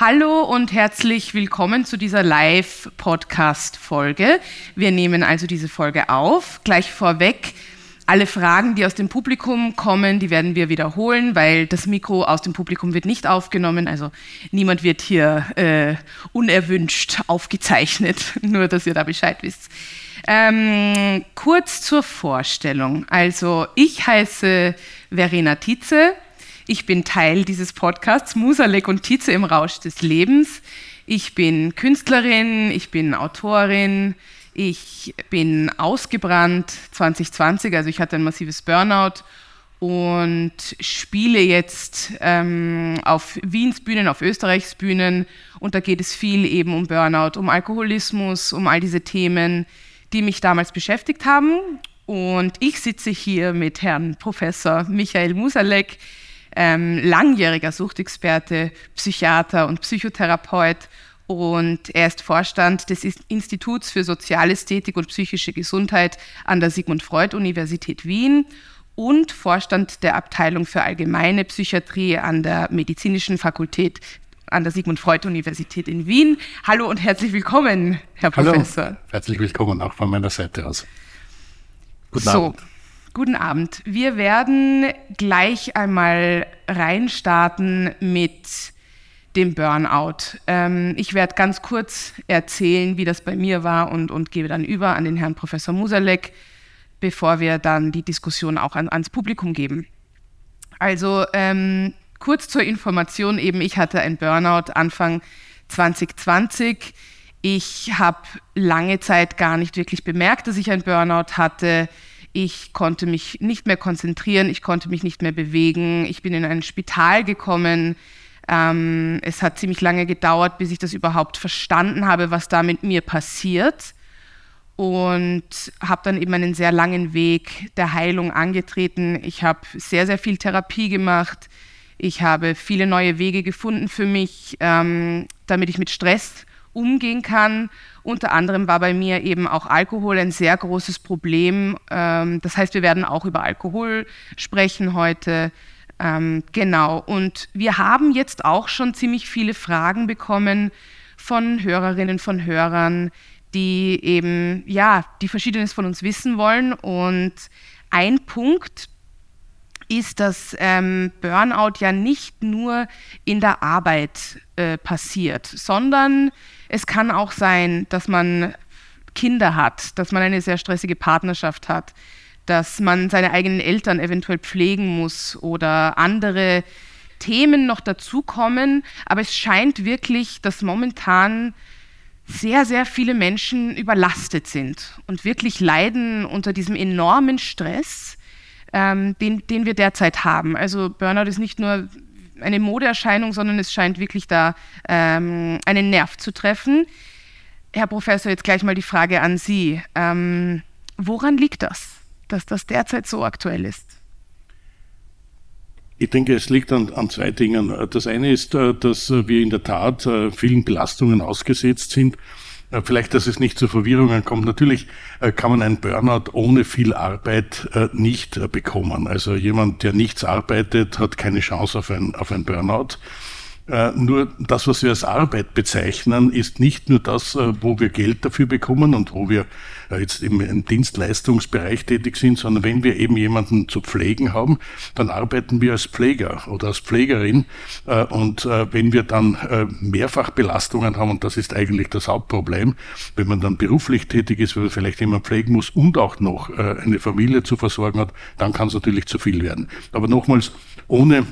Hallo und herzlich willkommen zu dieser Live-Podcast-Folge. Wir nehmen also diese Folge auf. Gleich vorweg, alle Fragen, die aus dem Publikum kommen, die werden wir wiederholen, weil das Mikro aus dem Publikum wird nicht aufgenommen. Also niemand wird hier äh, unerwünscht aufgezeichnet, nur dass ihr da Bescheid wisst. Ähm, kurz zur Vorstellung. Also ich heiße Verena Tietze, ich bin Teil dieses Podcasts Musalek und Tietze im Rausch des Lebens. Ich bin Künstlerin, ich bin Autorin, ich bin ausgebrannt 2020, also ich hatte ein massives Burnout und spiele jetzt ähm, auf Wiens Bühnen, auf Österreichs Bühnen und da geht es viel eben um Burnout, um Alkoholismus, um all diese Themen, die mich damals beschäftigt haben. Und ich sitze hier mit Herrn Professor Michael Musalek, ähm, langjähriger Suchtexperte, Psychiater und Psychotherapeut und er ist Vorstand des Instituts für Sozialästhetik und psychische Gesundheit an der Sigmund Freud Universität Wien und Vorstand der Abteilung für allgemeine Psychiatrie an der Medizinischen Fakultät an der Sigmund Freud Universität in Wien. Hallo und herzlich willkommen, Herr Hallo. Professor. Herzlich willkommen auch von meiner Seite aus. Guten so, Abend. Guten Abend. Wir werden gleich einmal reinstarten mit dem Burnout. Ähm, ich werde ganz kurz erzählen, wie das bei mir war und, und gebe dann über an den Herrn Professor Musalek, bevor wir dann die Diskussion auch an, ans Publikum geben. Also ähm, kurz zur Information eben, ich hatte ein Burnout Anfang 2020. Ich habe lange Zeit gar nicht wirklich bemerkt, dass ich ein Burnout hatte. Ich konnte mich nicht mehr konzentrieren, ich konnte mich nicht mehr bewegen. Ich bin in ein Spital gekommen. Ähm, es hat ziemlich lange gedauert, bis ich das überhaupt verstanden habe, was da mit mir passiert. Und habe dann eben einen sehr langen Weg der Heilung angetreten. Ich habe sehr, sehr viel Therapie gemacht. Ich habe viele neue Wege gefunden für mich, ähm, damit ich mit Stress umgehen kann. Unter anderem war bei mir eben auch Alkohol ein sehr großes Problem. Ähm, das heißt, wir werden auch über Alkohol sprechen heute. Ähm, genau. Und wir haben jetzt auch schon ziemlich viele Fragen bekommen von Hörerinnen, von Hörern, die eben, ja, die Verschiedenes von uns wissen wollen. Und ein Punkt, ist, dass ähm, Burnout ja nicht nur in der Arbeit äh, passiert, sondern es kann auch sein, dass man Kinder hat, dass man eine sehr stressige Partnerschaft hat, dass man seine eigenen Eltern eventuell pflegen muss oder andere Themen noch dazukommen. Aber es scheint wirklich, dass momentan sehr, sehr viele Menschen überlastet sind und wirklich leiden unter diesem enormen Stress, ähm, den, den wir derzeit haben. Also Burnout ist nicht nur eine Modeerscheinung, sondern es scheint wirklich da ähm, einen Nerv zu treffen. Herr Professor, jetzt gleich mal die Frage an Sie. Ähm, woran liegt das, dass das derzeit so aktuell ist? Ich denke, es liegt an, an, zwei Dingen. Das eine ist, äh, dass wir in der Tat äh, vielen Belastungen ausgesetzt sind vielleicht, dass es nicht zu Verwirrungen kommt. Natürlich äh, kann man einen Burnout ohne viel Arbeit äh, nicht bekommen. Also jemand, der nichts arbeitet, hat keine Chance auf ein, auf ein Burnout. Äh, nur das, was wir als Arbeit bezeichnen, ist nicht nur das, äh, wo wir Geld dafür bekommen und wo wir äh, jetzt im, im Dienstleistungsbereich tätig sind, sondern wenn wir eben jemanden zu pflegen haben, dann arbeiten wir als Pfleger oder als Pflegerin. Und wenn wir dann Mehrfachbelastungen haben, und das ist eigentlich das Hauptproblem, wenn man dann beruflich tätig ist, weil man vielleicht jemand pflegen muss und auch noch eine Familie zu versorgen hat, dann kann es natürlich zu viel werden. Aber nochmals, ohne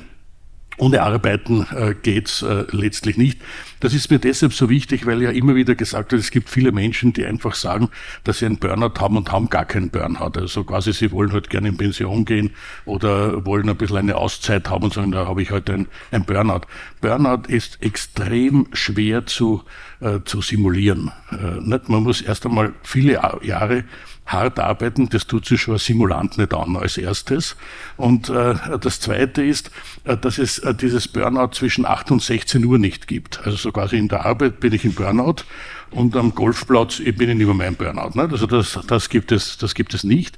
ohne Arbeiten äh, geht's äh, letztlich nicht. Das ist mir deshalb so wichtig, weil ja immer wieder gesagt wird, es gibt viele Menschen, die einfach sagen, dass sie einen Burnout haben und haben gar keinen Burnout. Also quasi, sie wollen halt gerne in Pension gehen oder wollen ein bisschen eine Auszeit haben und sagen, da habe ich heute ein, ein Burnout. Burnout ist extrem schwer zu, äh, zu simulieren. Äh, nicht? Man muss erst einmal viele Jahre hart arbeiten, das tut sich schon ein Simulant nicht an als erstes. Und äh, das Zweite ist, äh, dass es äh, dieses Burnout zwischen 8 und 16 Uhr nicht gibt. Also so quasi in der Arbeit bin ich im Burnout und am Golfplatz ich bin ich mehr mein Burnout. Ne? Also das, das, gibt es, das gibt es nicht,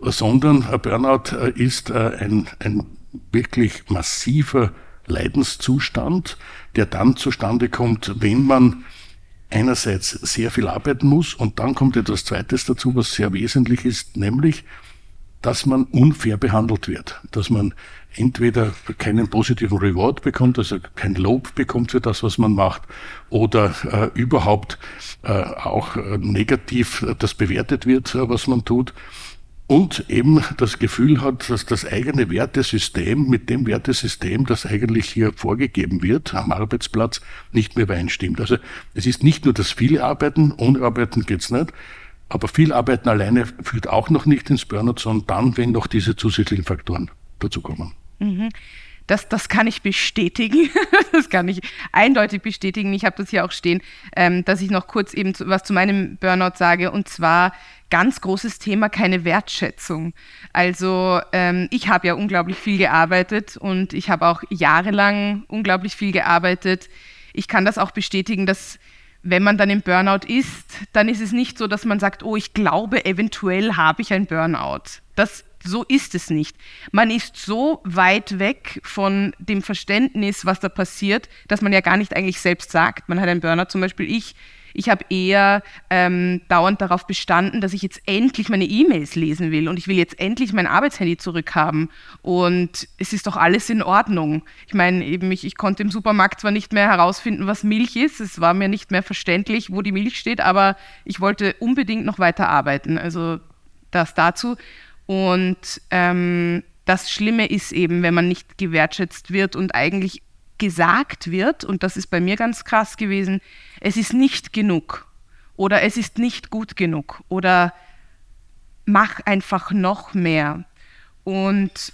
sondern ein Burnout äh, ist äh, ein, ein wirklich massiver Leidenszustand, der dann zustande kommt, wenn man einerseits sehr viel arbeiten muss und dann kommt etwas Zweites dazu, was sehr wesentlich ist, nämlich, dass man unfair behandelt wird, dass man entweder keinen positiven Reward bekommt, also kein Lob bekommt für das, was man macht, oder äh, überhaupt äh, auch äh, negativ das bewertet wird, äh, was man tut und eben das Gefühl hat, dass das eigene Wertesystem mit dem Wertesystem, das eigentlich hier vorgegeben wird am Arbeitsplatz, nicht mehr übereinstimmt. Also es ist nicht nur das viele Arbeiten, ohne Arbeiten geht's nicht, aber viel Arbeiten alleine führt auch noch nicht ins Burnout, sondern dann, wenn noch diese zusätzlichen Faktoren dazukommen. Mhm. Das, das kann ich bestätigen. das kann ich eindeutig bestätigen. Ich habe das hier auch stehen, ähm, dass ich noch kurz eben zu, was zu meinem Burnout sage. Und zwar ganz großes Thema, keine Wertschätzung. Also ähm, ich habe ja unglaublich viel gearbeitet und ich habe auch jahrelang unglaublich viel gearbeitet. Ich kann das auch bestätigen, dass wenn man dann im Burnout ist, dann ist es nicht so, dass man sagt, oh, ich glaube, eventuell habe ich ein Burnout. Das so ist es nicht. Man ist so weit weg von dem Verständnis, was da passiert, dass man ja gar nicht eigentlich selbst sagt. Man hat einen Burner, zum Beispiel ich. Ich habe eher ähm, dauernd darauf bestanden, dass ich jetzt endlich meine E-Mails lesen will und ich will jetzt endlich mein Arbeitshandy zurückhaben und es ist doch alles in Ordnung. Ich meine, eben ich, ich konnte im Supermarkt zwar nicht mehr herausfinden, was Milch ist, es war mir nicht mehr verständlich, wo die Milch steht, aber ich wollte unbedingt noch weiter arbeiten. Also das dazu. Und ähm, das Schlimme ist eben, wenn man nicht gewertschätzt wird und eigentlich gesagt wird, und das ist bei mir ganz krass gewesen, es ist nicht genug oder es ist nicht gut genug oder mach einfach noch mehr. Und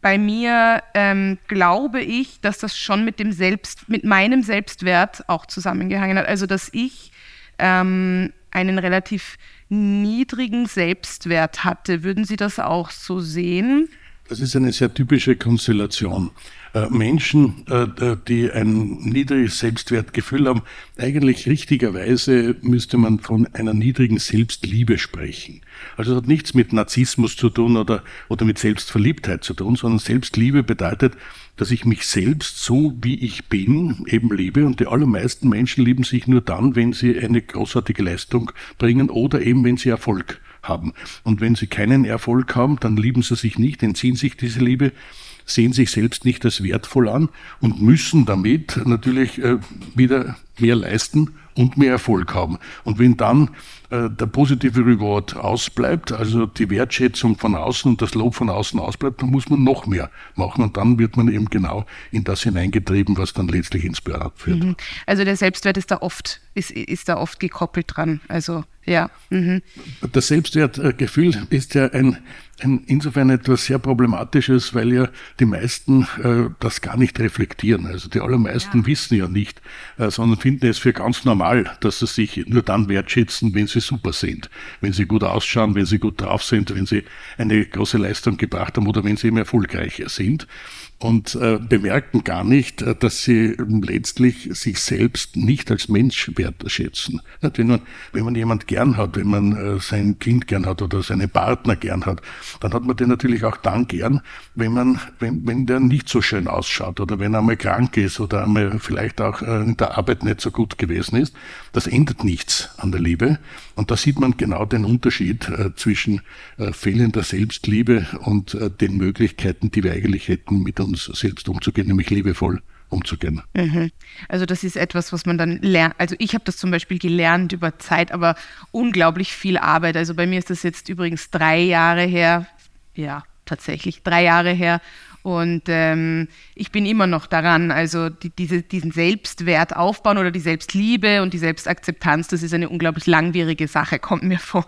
bei mir ähm, glaube ich, dass das schon mit dem Selbst, mit meinem Selbstwert auch zusammengehangen hat. Also dass ich ähm, einen relativ niedrigen Selbstwert hatte. Würden Sie das auch so sehen? Das ist eine sehr typische Konstellation. Äh, Menschen, äh, die ein niedriges Selbstwertgefühl haben, eigentlich richtigerweise müsste man von einer niedrigen Selbstliebe sprechen. Also es hat nichts mit Narzissmus zu tun oder, oder mit Selbstverliebtheit zu tun, sondern Selbstliebe bedeutet, dass ich mich selbst so wie ich bin eben liebe und die allermeisten Menschen lieben sich nur dann, wenn sie eine großartige Leistung bringen oder eben wenn sie Erfolg haben. Und wenn sie keinen Erfolg haben, dann lieben sie sich nicht, entziehen sich diese Liebe sehen sich selbst nicht als wertvoll an und müssen damit natürlich äh, wieder mehr leisten und mehr Erfolg haben. Und wenn dann äh, der positive Reward ausbleibt, also die Wertschätzung von außen und das Lob von außen ausbleibt, dann muss man noch mehr machen und dann wird man eben genau in das hineingetrieben, was dann letztlich ins Burnout führt. Mhm. Also der Selbstwert ist da oft, ist, ist da oft gekoppelt dran. Also ja. Mhm. Das Selbstwertgefühl ist ja ein, ein, insofern etwas sehr Problematisches, weil ja die meisten äh, das gar nicht reflektieren. Also die allermeisten ja. wissen ja nicht, äh, sondern finden es für ganz normal, dass sie sich nur dann wertschätzen, wenn sie super sind, wenn sie gut ausschauen, wenn sie gut drauf sind, wenn sie eine große Leistung gebracht haben oder wenn sie eben erfolgreicher sind. Und äh, bemerken gar nicht, äh, dass sie letztlich sich selbst nicht als Mensch wertschätzen. Wenn man, wenn man jemand gern hat, wenn man äh, sein Kind gern hat oder seinen Partner gern hat, dann hat man den natürlich auch dann gern, wenn man, wenn, wenn der nicht so schön ausschaut oder wenn er einmal krank ist oder einmal vielleicht auch äh, in der Arbeit nicht so gut gewesen ist. Das ändert nichts an der Liebe. Und da sieht man genau den Unterschied äh, zwischen äh, fehlender Selbstliebe und äh, den Möglichkeiten, die wir eigentlich hätten, mit uns selbst umzugehen, nämlich liebevoll umzugehen. Mhm. Also das ist etwas, was man dann lernt. Also ich habe das zum Beispiel gelernt über Zeit, aber unglaublich viel Arbeit. Also bei mir ist das jetzt übrigens drei Jahre her. Ja, tatsächlich drei Jahre her. Und ähm, ich bin immer noch daran, also die, diese, diesen Selbstwert aufbauen oder die Selbstliebe und die Selbstakzeptanz, das ist eine unglaublich langwierige Sache, kommt mir vor.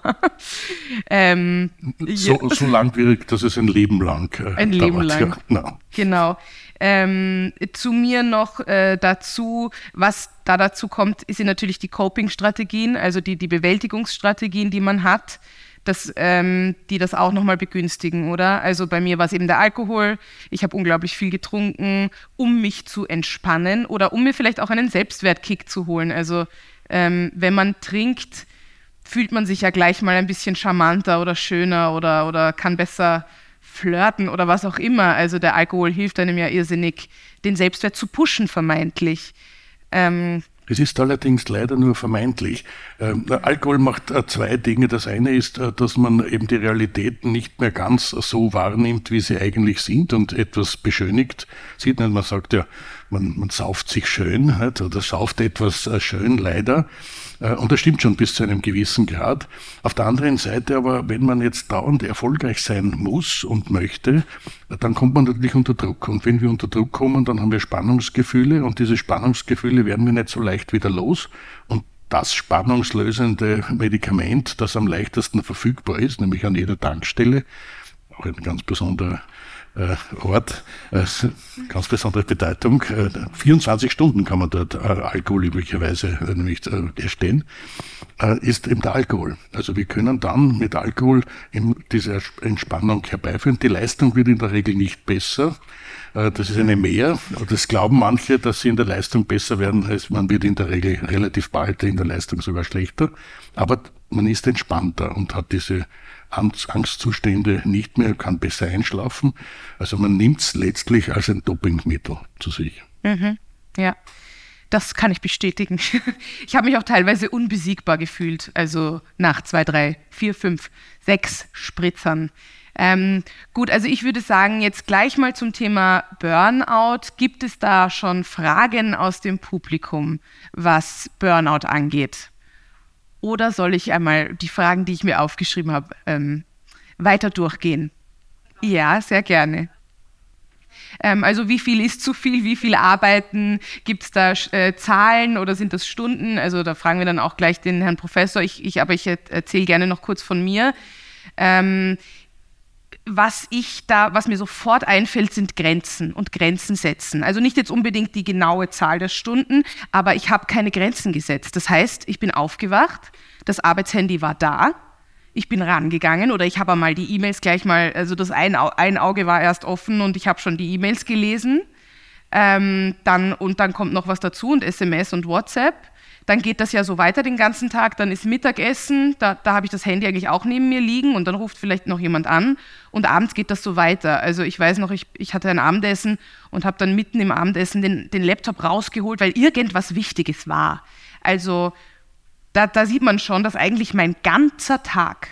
ähm, so, ja. so, langwierig, dass es ein Leben lang äh, Ein Leben dauert. lang. Ja, no. Genau. Ähm, zu mir noch äh, dazu, was da dazu kommt, sind natürlich die Coping-Strategien, also die, die Bewältigungsstrategien, die man hat dass ähm, die das auch nochmal begünstigen, oder? Also bei mir war es eben der Alkohol. Ich habe unglaublich viel getrunken, um mich zu entspannen oder um mir vielleicht auch einen Selbstwertkick zu holen. Also ähm, wenn man trinkt, fühlt man sich ja gleich mal ein bisschen charmanter oder schöner oder, oder kann besser flirten oder was auch immer. Also der Alkohol hilft einem ja irrsinnig, den Selbstwert zu pushen, vermeintlich. Ähm, es ist allerdings leider nur vermeintlich. Ähm, Alkohol macht äh, zwei Dinge. Das eine ist, äh, dass man eben die Realitäten nicht mehr ganz so wahrnimmt, wie sie eigentlich sind und etwas beschönigt sieht. Man sagt ja, man, man sauft sich schön nicht? oder sauft etwas äh, schön leider. Äh, und das stimmt schon bis zu einem gewissen Grad. Auf der anderen Seite aber, wenn man jetzt dauernd erfolgreich sein muss und möchte, dann kommt man natürlich unter Druck. Und wenn wir unter Druck kommen, dann haben wir Spannungsgefühle und diese Spannungsgefühle werden wir nicht so leicht wieder los. Und das spannungslösende Medikament, das am leichtesten verfügbar ist, nämlich an jeder Tankstelle, auch ein ganz besonderer Ort, äh, ganz besondere Bedeutung. Äh, 24 Stunden kann man dort äh, Alkohol üblicherweise äh, äh, erstehen, äh, ist eben der Alkohol. Also wir können dann mit Alkohol diese Entspannung herbeiführen. Die Leistung wird in der Regel nicht besser. Äh, das ist eine Mehr. Das glauben manche, dass sie in der Leistung besser werden. Man wird in der Regel relativ bald in der Leistung sogar schlechter. Aber man ist entspannter und hat diese Angstzustände nicht mehr, kann besser einschlafen. Also man nimmt es letztlich als ein Dopingmittel zu sich. Mhm. Ja, das kann ich bestätigen. Ich habe mich auch teilweise unbesiegbar gefühlt, also nach zwei, drei, vier, fünf, sechs Spritzern. Ähm, gut, also ich würde sagen, jetzt gleich mal zum Thema Burnout. Gibt es da schon Fragen aus dem Publikum, was Burnout angeht? Oder soll ich einmal die Fragen, die ich mir aufgeschrieben habe, ähm, weiter durchgehen? Ja, sehr gerne. Ähm, also wie viel ist zu viel, wie viel Arbeiten, gibt es da äh, Zahlen oder sind das Stunden? Also da fragen wir dann auch gleich den Herrn Professor, ich, ich aber ich erzähle gerne noch kurz von mir. Ähm, was ich da, was mir sofort einfällt, sind Grenzen und Grenzen setzen. Also nicht jetzt unbedingt die genaue Zahl der Stunden, aber ich habe keine Grenzen gesetzt. Das heißt, ich bin aufgewacht, das Arbeitshandy war da, ich bin rangegangen oder ich habe einmal die E-Mails gleich mal, also das ein, ein Auge war erst offen und ich habe schon die E-Mails gelesen. Ähm, dann, und dann kommt noch was dazu und SMS und WhatsApp. Dann geht das ja so weiter den ganzen Tag. Dann ist Mittagessen, da, da habe ich das Handy eigentlich auch neben mir liegen und dann ruft vielleicht noch jemand an. Und abends geht das so weiter. Also ich weiß noch, ich, ich hatte ein Abendessen und habe dann mitten im Abendessen den, den Laptop rausgeholt, weil irgendwas Wichtiges war. Also da, da sieht man schon, dass eigentlich mein ganzer Tag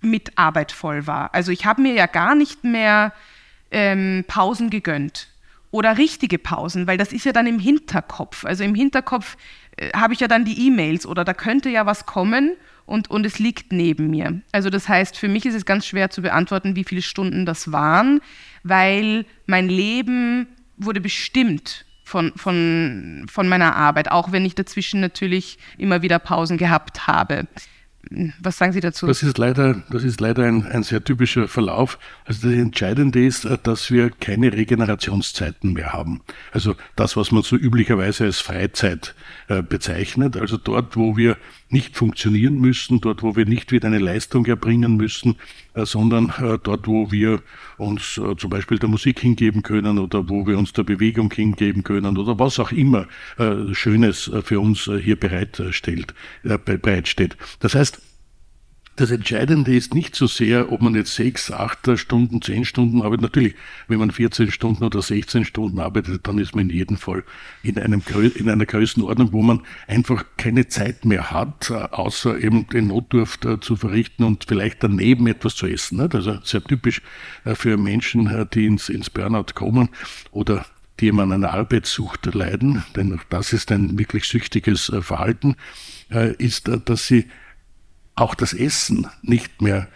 mit Arbeit voll war. Also ich habe mir ja gar nicht mehr ähm, Pausen gegönnt oder richtige Pausen, weil das ist ja dann im Hinterkopf. Also im Hinterkopf äh, habe ich ja dann die E-Mails oder da könnte ja was kommen und, und es liegt neben mir. Also das heißt, für mich ist es ganz schwer zu beantworten, wie viele Stunden das waren, weil mein Leben wurde bestimmt von, von, von meiner Arbeit, auch wenn ich dazwischen natürlich immer wieder Pausen gehabt habe. Was sagen Sie dazu? Das ist leider, das ist leider ein, ein sehr typischer Verlauf. Also das Entscheidende ist, dass wir keine Regenerationszeiten mehr haben. Also das, was man so üblicherweise als Freizeit äh, bezeichnet. Also dort, wo wir nicht funktionieren müssen, dort, wo wir nicht wieder eine Leistung erbringen müssen, äh, sondern äh, dort, wo wir uns äh, zum Beispiel der Musik hingeben können oder wo wir uns der Bewegung hingeben können oder was auch immer äh, Schönes äh, für uns hier bereitstellt, bereitsteht. Das heißt, das Entscheidende ist nicht so sehr, ob man jetzt sechs, acht Stunden, zehn Stunden arbeitet. Natürlich, wenn man 14 Stunden oder 16 Stunden arbeitet, dann ist man in jedem Fall in, einem, in einer Größenordnung, wo man einfach keine Zeit mehr hat, äh, außer eben den Notdurft äh, zu verrichten und vielleicht daneben etwas zu essen. Also sehr typisch äh, für Menschen, die ins, ins Burnout kommen oder die an einer Arbeitssucht leiden, denn das ist ein wirklich süchtiges Verhalten, ist, dass sie auch das Essen nicht mehr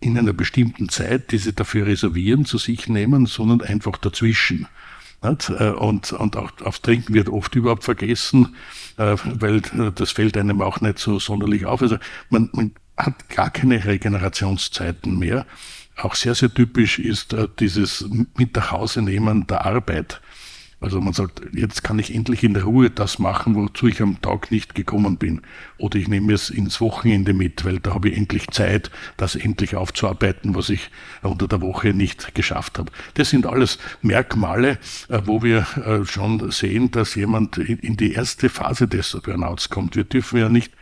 in einer bestimmten Zeit, die sie dafür reservieren, zu sich nehmen, sondern einfach dazwischen. Äh, und, und auch aufs Trinken wird oft überhaupt vergessen, äh, weil äh, das fällt einem auch nicht so sonderlich auf. Also man, man hat gar keine Regenerationszeiten mehr. Auch sehr, sehr typisch ist dieses Mit nach Hause nehmen der Arbeit. Also man sagt, jetzt kann ich endlich in der Ruhe das machen, wozu ich am Tag nicht gekommen bin. Oder ich nehme es ins Wochenende mit, weil da habe ich endlich Zeit, das endlich aufzuarbeiten, was ich unter der Woche nicht geschafft habe. Das sind alles Merkmale, äh, wo wir äh, schon sehen, dass jemand in die erste Phase des Burnouts kommt. Wir dürfen ja nicht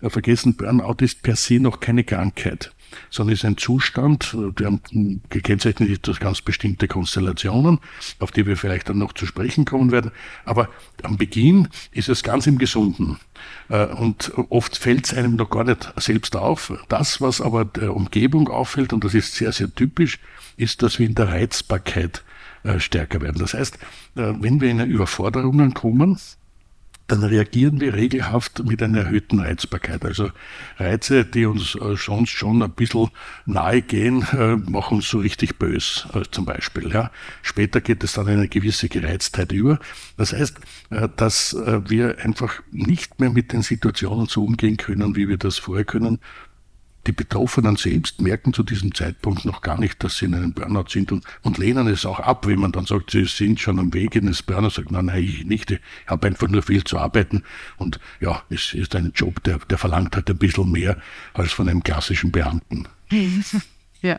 äh, vergessen, Burnout ist per se noch keine Krankheit sondern ist ein Zustand, der gekennzeichnet ist durch ganz bestimmte Konstellationen, auf die wir vielleicht dann noch zu sprechen kommen werden. Aber am Beginn ist es ganz im Gesunden. Äh, und oft fällt es einem noch gar nicht selbst auf. Das, was aber der Umgebung auffällt, und das ist sehr, sehr typisch, ist, dass wir in der Reizbarkeit äh, stärker werden. Das heißt, äh, wenn wir in Überforderungen kommen, dann reagieren wir regelhaft mit einer erhöhten Reizbarkeit. Also Reize, die uns äh, schon, schon ein bisschen nahe gehen, äh, machen uns so richtig bös, äh, zum Beispiel. Ja. Später geht es dann in eine gewisse Gereiztheit über. Das heißt, dass wir einfach nicht mehr mit den Situationen so umgehen können, wie wir das vorher können, die Betroffenen selbst merken zu diesem Zeitpunkt noch gar nicht, dass sie in einem Burnout sind und, und lehnen es auch ab, wenn man dann sagt, sie sind schon am Weg in das Burnout, sagt, nein, nein, ich nicht, ich habe einfach nur viel zu arbeiten und ja, es ist ein Job, der, der verlangt halt ein bisschen mehr als von einem klassischen Beamten. Ja,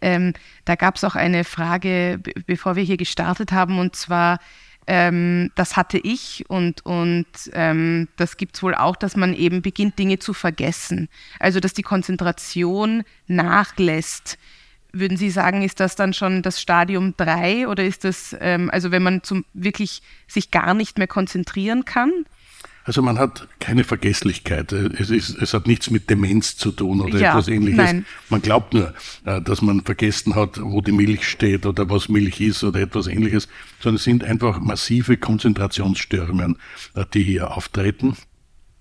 ähm, da gab es auch eine Frage, bevor wir hier gestartet haben, und zwar, ähm, das hatte ich und, und ähm, das gibt es wohl auch, dass man eben beginnt, Dinge zu vergessen. Also, dass die Konzentration nachlässt. Würden Sie sagen, ist das dann schon das Stadium 3 oder ist das, ähm, also wenn man zum, wirklich sich gar nicht mehr konzentrieren kann? Also man hat keine Vergesslichkeit. Es, ist, es hat nichts mit Demenz zu tun oder ja, etwas ähnliches. Nein. Man glaubt nur, äh, dass man vergessen hat, wo die Milch steht oder was Milch ist oder etwas ähnliches, sondern es sind einfach massive Konzentrationsstörungen, äh, die hier auftreten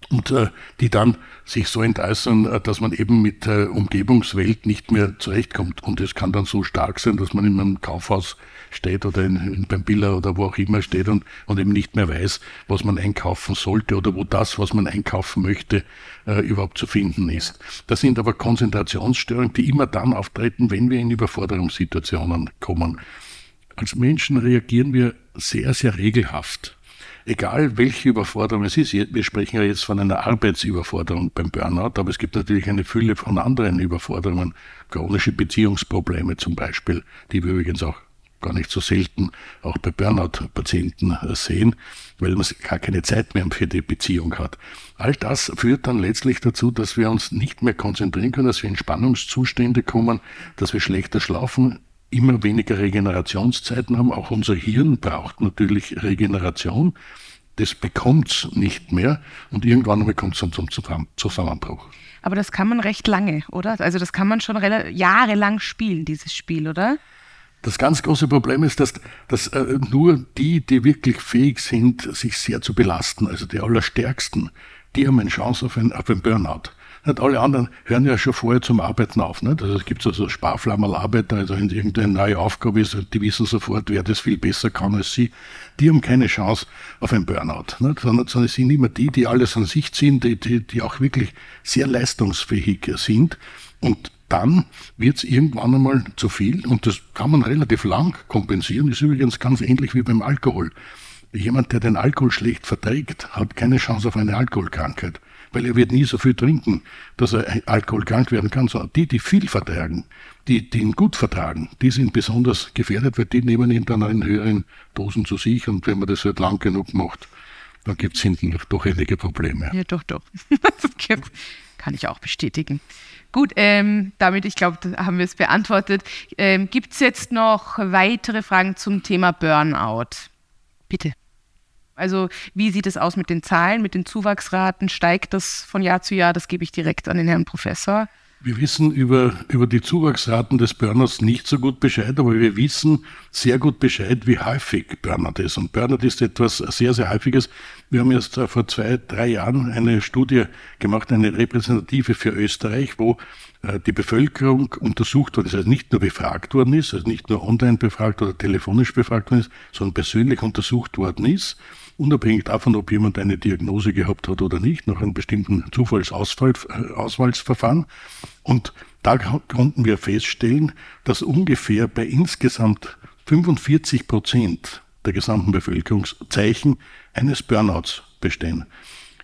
und äh, die dann sich so entäußern, dass man eben mit der Umgebungswelt nicht mehr zurechtkommt. Und es kann dann so stark sein, dass man in einem Kaufhaus steht oder in, in, beim Biller oder wo auch immer steht und, und eben nicht mehr weiß, was man einkaufen sollte oder wo das, was man einkaufen möchte, äh, überhaupt zu finden ist. Das sind aber Konzentrationsstörungen, die immer dann auftreten, wenn wir in Überforderungssituationen kommen. Als Menschen reagieren wir sehr, sehr regelhaft egal welche Überforderung es ist, wir sprechen ja jetzt von einer Arbeitsüberforderung beim Burnout, aber es gibt natürlich eine Fülle von anderen Überforderungen, chronische Beziehungsprobleme zum Beispiel, die wir übrigens auch gar nicht so selten auch bei Burnout-Patienten äh, sehen, weil man gar keine Zeit mehr für die Beziehung hat. All das führt dann letztlich dazu, dass wir uns nicht mehr konzentrieren können, dass wir in Spannungszustände kommen, dass wir schlechter schlafen, immer weniger Regenerationszeiten haben. Auch unser Hirn braucht natürlich Regeneration. Das bekommt's nicht mehr und irgendwann kommt es dann zum Zusammenbruch. Aber das kann man recht lange, oder? Also das kann man schon jahrelang spielen, dieses Spiel, oder? Das ganz große Problem ist, dass, dass äh, nur die, die wirklich fähig sind, sich sehr zu belasten, also die Allerstärksten, die haben eine Chance auf ein, auf ein Burnout. Nicht alle anderen hören ja schon vorher zum Arbeiten auf. Nicht? Also es gibt so, Sparflammerarbeiter, also wenn irgendeine neue Aufgabe ist, die wissen sofort, wer das viel besser kann als sie. Die haben keine Chance auf ein Burnout, nicht? Sondern, sondern es sind immer die, die alles an sich ziehen, die, die, die auch wirklich sehr leistungsfähig sind. Und dann wird es irgendwann einmal zu viel und das kann man relativ lang kompensieren. Ist übrigens ganz ähnlich wie beim Alkohol. Jemand, der den Alkohol schlecht verträgt, hat keine Chance auf eine Alkoholkrankheit, weil er wird nie so viel trinken, dass er alkoholkrank werden kann, sondern die, die viel vertragen, die, die ihn gut vertragen, die sind besonders gefährdet, weil die nehmen ihn dann in höheren Dosen zu sich und wenn man das halt lang genug macht, dann gibt es hinten doch einige Probleme. Ja, doch, doch. kann ich auch bestätigen. Gut, ähm, damit, ich glaube, haben wir es beantwortet. Ähm, Gibt es jetzt noch weitere Fragen zum Thema Burnout? Bitte. Also wie sieht es aus mit den Zahlen, mit den Zuwachsraten? Steigt das von Jahr zu Jahr? Das gebe ich direkt an den Herrn Professor. Wir wissen über, über die Zuwachsraten des Burnouts nicht so gut Bescheid, aber wir wissen sehr gut Bescheid, wie häufig Burnout ist. Und Burnout ist etwas sehr, sehr Häufiges. Wir haben erst vor zwei, drei Jahren eine Studie gemacht, eine repräsentative für Österreich, wo äh, die Bevölkerung untersucht worden ist, also nicht nur befragt worden ist, also nicht nur online befragt oder telefonisch befragt worden ist, sondern persönlich untersucht worden ist unabhängig davon, ob jemand eine Diagnose gehabt hat oder nicht, nach einem bestimmten Zufallsauswahlverfahren. Und da konnten wir feststellen, dass ungefähr bei insgesamt 45 Prozent der gesamten Bevölkerungszeichen eines Burnouts bestehen.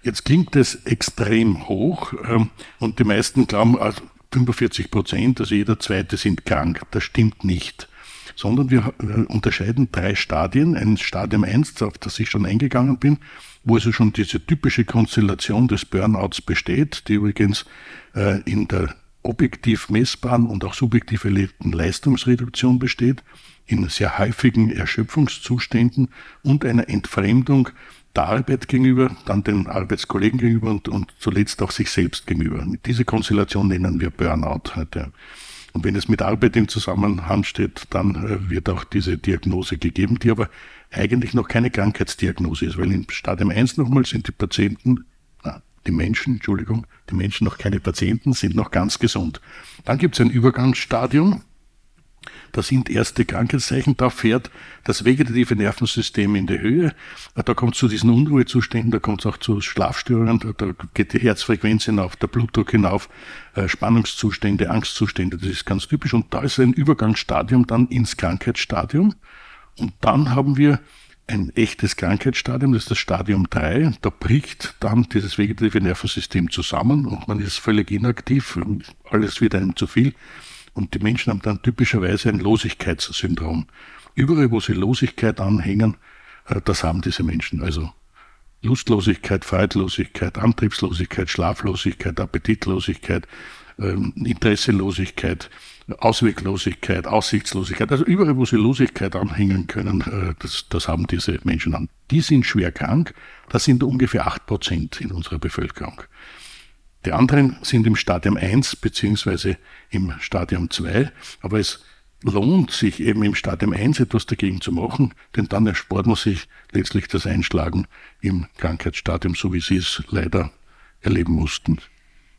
Jetzt klingt es extrem hoch ähm, und die meisten glauben, 45 also Prozent, also jeder Zweite sind krank. Das stimmt nicht sondern wir äh, unterscheiden drei Stadien. Ein Stadium 1, auf das ich schon eingegangen bin, wo also schon diese typische Konstellation des Burnouts besteht, die übrigens äh, in der objektiv messbaren und auch subjektiv erlebten Leistungsreduktion besteht, in sehr häufigen Erschöpfungszuständen und einer Entfremdung der Arbeit gegenüber, dann den Arbeitskollegen gegenüber und, und zuletzt auch sich selbst gegenüber. Diese Konstellation nennen wir Burnout heute. Und wenn es mit Arbeit im Zusammenhang steht, dann äh, wird auch diese Diagnose gegeben, die aber eigentlich noch keine Krankheitsdiagnose ist, weil in Stadium 1 nochmal sind die Patienten, die Menschen, Entschuldigung, die Menschen noch keine Patienten, sind noch ganz gesund. Dann gibt es ein Übergangsstadium, da sind erste Krankheitszeichen, da fährt das vegetative Nervensystem in die Höhe, da kommt es zu diesen Unruhezuständen, da kommt es auch zu Schlafstörungen, da, geht die Herzfrequenz hinauf, der Blutdruck hinauf, äh, Spannungszustände, Angstzustände, das ist ganz typisch. Und da ist ein Übergangsstadium dann ins Krankheitsstadium. Und dann haben wir ein echtes Krankheitsstadium, das ist das Stadium 3. Da bricht dann dieses vegetative Nervensystem zusammen und man ist völlig inaktiv und alles wird einem zu viel. Und die Menschen haben dann typischerweise ein Losigkeitssyndrom. Überall, wo sie Losigkeit anhängen, äh, das haben diese Menschen. Also Lustlosigkeit, Freudlosigkeit, Antriebslosigkeit, Schlaflosigkeit, Appetitlosigkeit, ähm, Interesselosigkeit, Ausweglosigkeit, Aussichtslosigkeit. Also überall, wo sie Losigkeit anhängen können, äh, das, das haben diese Menschen an. Die sind schwer krank. Das sind ungefähr acht Prozent in unserer Bevölkerung. Die anderen sind im Stadium 1 beziehungsweise im Stadium 2, aber es lohnt sich eben im Stadium 1 etwas dagegen zu machen, denn dann erspart man sich letztlich das Einschlagen im Krankheitsstadium, so wie Sie es leider erleben mussten.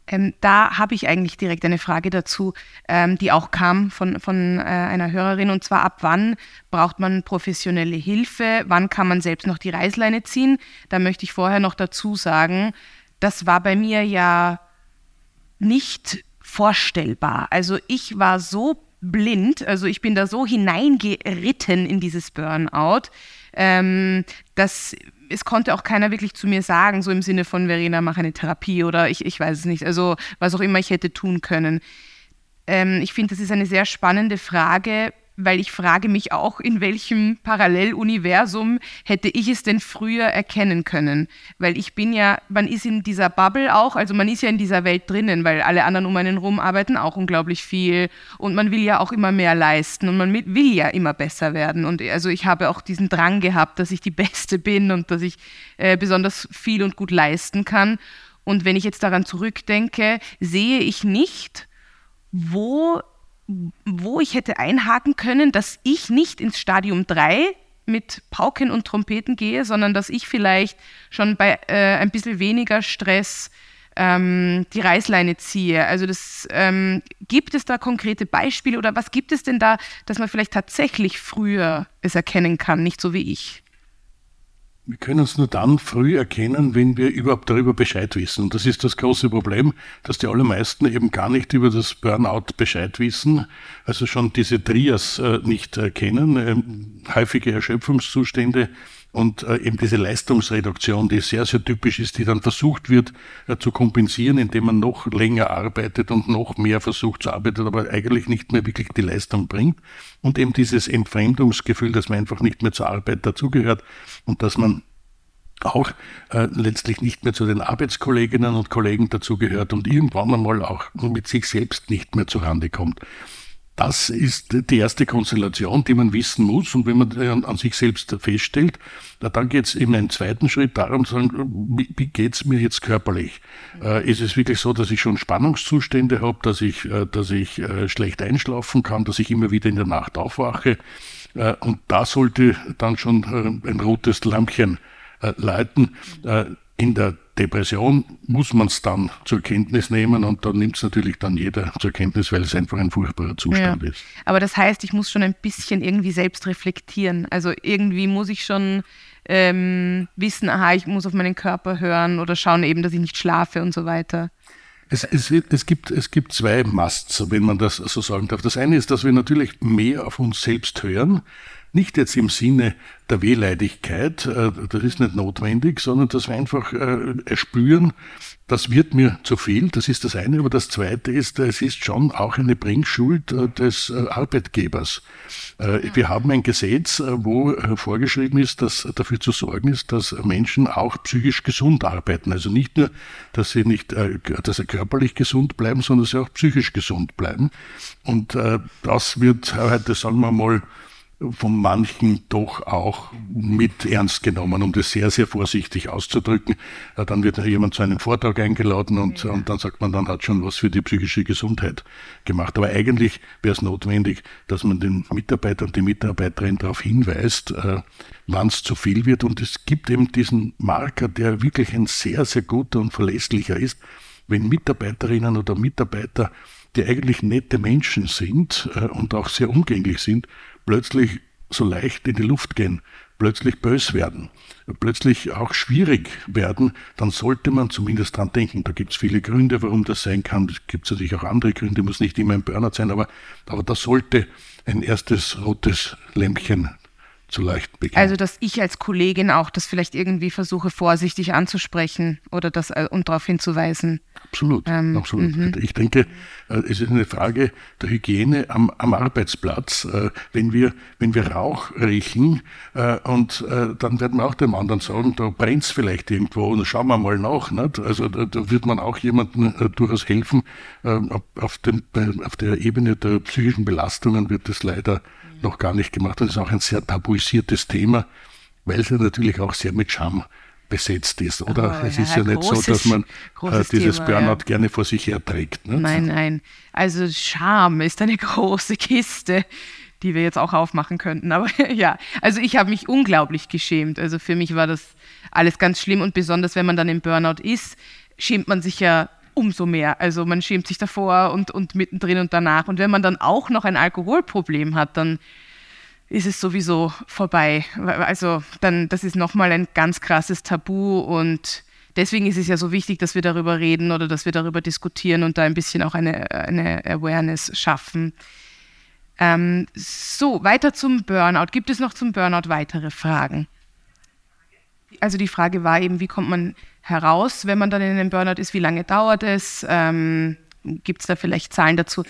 Ähm, da habe ich eigentlich direkt eine Frage dazu, ähm, die auch kam von, von äh, einer Hörerin, und zwar ab wann braucht man professionelle Hilfe, wann kann man selbst noch die Reißleine ziehen. Da möchte ich vorher noch dazu sagen, das war bei mir ja nicht vorstellbar. Also ich war so blind, also ich bin da so hineingeritten in dieses Burnout, ähm, dass es konnte auch keiner wirklich zu mir sagen, so im Sinne von Verena, mach eine Therapie oder ich, ich weiß es nicht, also was auch immer ich hätte tun können. Ähm, ich finde, das ist eine sehr spannende Frage, weil ich frage mich auch, in welchem Paralleluniversum hätte ich es denn früher erkennen können? Weil ich bin ja, man ist in dieser Bubble auch, also man ist ja in dieser Welt drinnen, weil alle anderen um einen rum arbeiten auch unglaublich viel und man will ja auch immer mehr leisten und man will ja immer besser werden. Und also ich habe auch diesen Drang gehabt, dass ich die Beste bin und dass ich äh, besonders viel und gut leisten kann. Und wenn ich jetzt daran zurückdenke, sehe ich nicht, wo wo ich hätte einhaken können, dass ich nicht ins Stadium 3 mit Pauken und Trompeten gehe, sondern dass ich vielleicht schon bei äh, ein bisschen weniger Stress ähm, die Reißleine ziehe. Also das, ähm, gibt es da konkrete Beispiele oder was gibt es denn da, dass man vielleicht tatsächlich früher es erkennen kann, nicht so wie ich? Wir können es nur dann früh erkennen, wenn wir überhaupt darüber Bescheid wissen. Und das ist das große Problem, dass die allermeisten eben gar nicht über das Burnout Bescheid wissen, also schon diese Trias äh, nicht äh, kennen, äh, häufige Erschöpfungszustände, und äh, eben diese Leistungsreduktion, die sehr, sehr typisch ist, die dann versucht wird äh, zu kompensieren, indem man noch länger arbeitet und noch mehr versucht zu arbeiten, aber eigentlich nicht mehr wirklich die Leistung bringt. Und eben dieses Entfremdungsgefühl, dass man einfach nicht mehr zur Arbeit dazugehört und dass man auch äh, letztlich nicht mehr zu den Arbeitskolleginnen und Kollegen dazugehört und irgendwann einmal auch mit sich selbst nicht mehr zurande kommt. Das ist die erste Konstellation, die man wissen muss. Und wenn man an sich selbst feststellt, dann geht es in einen zweiten Schritt darum zu sagen, wie geht es mir jetzt körperlich? Äh, ist es wirklich so, dass ich schon Spannungszustände habe, dass ich, äh, dass ich äh, schlecht einschlafen kann, dass ich immer wieder in der Nacht aufwache? Und da sollte dann schon ein rotes Lampchen läuten. in der Depression muss man es dann zur Kenntnis nehmen und dann nimmt es natürlich dann jeder zur Kenntnis, weil es einfach ein furchtbarer Zustand ja. ist. Aber das heißt, ich muss schon ein bisschen irgendwie selbst reflektieren. Also irgendwie muss ich schon ähm, wissen, aha, ich muss auf meinen Körper hören oder schauen eben, dass ich nicht schlafe und so weiter. Es, es, es, gibt, es gibt zwei Musts, wenn man das so sagen darf. Das eine ist, dass wir natürlich mehr auf uns selbst hören, nicht jetzt im Sinne der Wehleidigkeit, äh, das ist nicht notwendig, sondern dass wir einfach äh, spüren, das wird mir zu viel, das ist das eine. Aber das zweite ist, es ist schon auch eine Bringschuld äh, des Arbeitgebers. Wir haben ein Gesetz, wo vorgeschrieben ist, dass dafür zu sorgen ist, dass Menschen auch psychisch gesund arbeiten. Also nicht nur, dass sie nicht, dass sie körperlich gesund bleiben, sondern dass sie auch psychisch gesund bleiben. Und das wird heute, sagen wir mal, von manchen doch auch mit ernst genommen, um das sehr, sehr vorsichtig auszudrücken. Dann wird jemand zu einem Vortrag eingeladen und, ja. und dann sagt man, dann hat schon was für die psychische Gesundheit gemacht. Aber eigentlich wäre es notwendig, dass man den Mitarbeiter und die Mitarbeiterin darauf hinweist, äh, wann es zu viel wird. Und es gibt eben diesen Marker, der wirklich ein sehr, sehr guter und verlässlicher ist. Wenn Mitarbeiterinnen oder Mitarbeiter, die eigentlich nette Menschen sind äh, und auch sehr umgänglich sind, plötzlich so leicht in die Luft gehen, plötzlich bös werden, plötzlich auch schwierig werden, dann sollte man zumindest dran denken. Da gibt es viele Gründe, warum das sein kann. Es gibt natürlich auch andere Gründe, muss nicht immer ein Burnout sein, aber, aber das sollte ein erstes rotes Lämpchen zu leicht beginnen. Also, dass ich als Kollegin auch das vielleicht irgendwie versuche, vorsichtig anzusprechen oder das äh, und darauf hinzuweisen. Absolut, ähm, absolut. Mhm. Ich denke, äh, es ist eine Frage der Hygiene am, am Arbeitsplatz. Äh, wenn wir, wenn wir Rauch riechen und dann werden wir auch dem anderen sagen, da brennt es vielleicht irgendwo und schauen wir mal nach. Nicht? Also da, da wird man auch jemandem durchaus helfen. Auf, dem, auf der Ebene der psychischen Belastungen wird es leider noch gar nicht gemacht. Das ist auch ein sehr tabuisiertes Thema, weil es ja natürlich auch sehr mit Scham besetzt ist, oder? Oh, es ist ja, ja nicht großes, so, dass man äh, dieses Thema, Burnout ja. gerne vor sich herträgt. Ne? Nein, nein. Also Scham ist eine große Kiste, die wir jetzt auch aufmachen könnten. Aber ja, also ich habe mich unglaublich geschämt. Also für mich war das alles ganz schlimm und besonders, wenn man dann im Burnout ist, schämt man sich ja umso mehr. Also man schämt sich davor und, und mittendrin und danach. Und wenn man dann auch noch ein Alkoholproblem hat, dann ist es sowieso vorbei. Also dann, das ist nochmal ein ganz krasses Tabu und deswegen ist es ja so wichtig, dass wir darüber reden oder dass wir darüber diskutieren und da ein bisschen auch eine, eine Awareness schaffen. Ähm, so, weiter zum Burnout. Gibt es noch zum Burnout weitere Fragen? Also die Frage war eben, wie kommt man heraus, wenn man dann in einem Burnout ist? Wie lange dauert es? Ähm, Gibt es da vielleicht Zahlen dazu?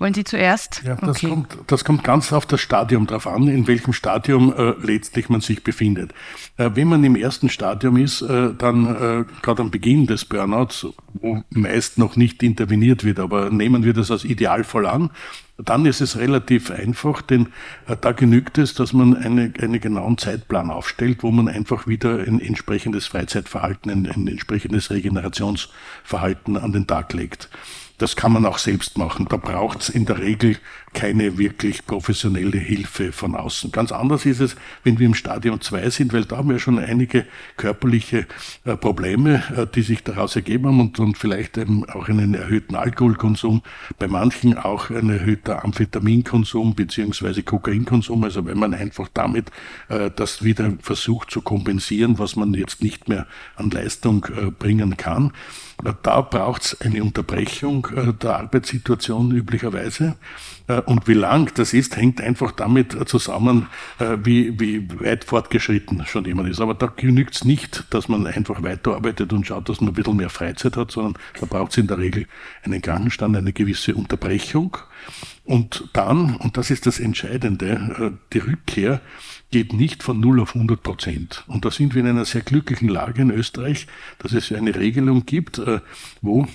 Wollen Sie zuerst? Ja, das, okay. kommt, das kommt ganz auf das Stadium drauf an, in welchem Stadium äh, letztlich man sich befindet. Äh, wenn man im ersten Stadium ist, äh, dann äh, gerade am Beginn des Burnouts, wo meist noch nicht interveniert wird, aber nehmen wir das als Idealfall an, dann ist es relativ einfach, denn äh, da genügt es, dass man eine, einen genauen Zeitplan aufstellt, wo man einfach wieder ein entsprechendes Freizeitverhalten, ein, ein entsprechendes Regenerationsverhalten an den Tag legt. Das kann man auch selbst machen. Da braucht es in der Regel keine wirklich professionelle Hilfe von außen. Ganz anders ist es, wenn wir im Stadium 2 sind, weil da haben wir schon einige körperliche äh, Probleme, äh, die sich daraus ergeben haben und, und vielleicht eben auch einen erhöhten Alkoholkonsum, bei manchen auch ein erhöhter Amphetaminkonsum beziehungsweise Kokainkonsum, also wenn man einfach damit äh, das wieder versucht zu kompensieren, was man jetzt nicht mehr an Leistung äh, bringen kann. Da braucht es eine Unterbrechung äh, der Arbeitssituation üblicherweise. Äh, und wie lang das ist, hängt einfach damit zusammen, äh, wie, wie weit fortgeschritten schon jemand ist. Aber da genügt es nicht, dass man einfach weiterarbeitet und schaut, dass man ein bisschen mehr Freizeit hat, sondern da braucht es in der Regel einen Krankenstand, eine gewisse Unterbrechung. Und dann, und das ist das Entscheidende, die Rückkehr geht nicht von 0 auf 100 Prozent. Und da sind wir in einer sehr glücklichen Lage in Österreich, dass es eine Regelung gibt, wo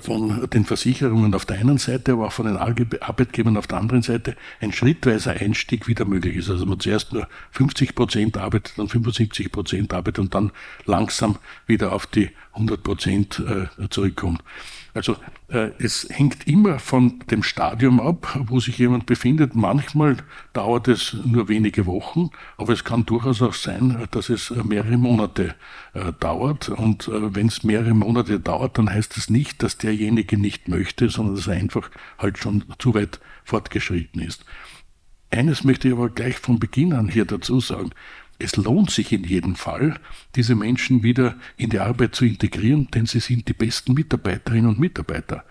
von den Versicherungen auf der einen Seite, aber auch von den Arbeitgebern auf der anderen Seite ein schrittweiser Einstieg wieder möglich ist. Also man zuerst nur 50 Prozent arbeitet, dann 75 Prozent arbeitet und dann langsam wieder auf die 100 Prozent äh, zurückkommt. Also äh, es hängt immer von dem Stadium ab, wo sich jemand befindet. Manchmal dauert es nur wenige Wochen, aber es kann durchaus auch sein, dass es mehrere Monate äh, dauert. Und äh, wenn es mehrere Monate dauert, dann heißt es das nicht, dass derjenige nicht möchte, sondern dass er einfach halt schon zu weit fortgeschritten ist. Eines möchte ich aber gleich von Beginn an hier dazu sagen. Es lohnt sich in jedem Fall, diese Menschen wieder in die Arbeit zu integrieren, denn sie sind die besten Mitarbeiterinnen und Mitarbeiter.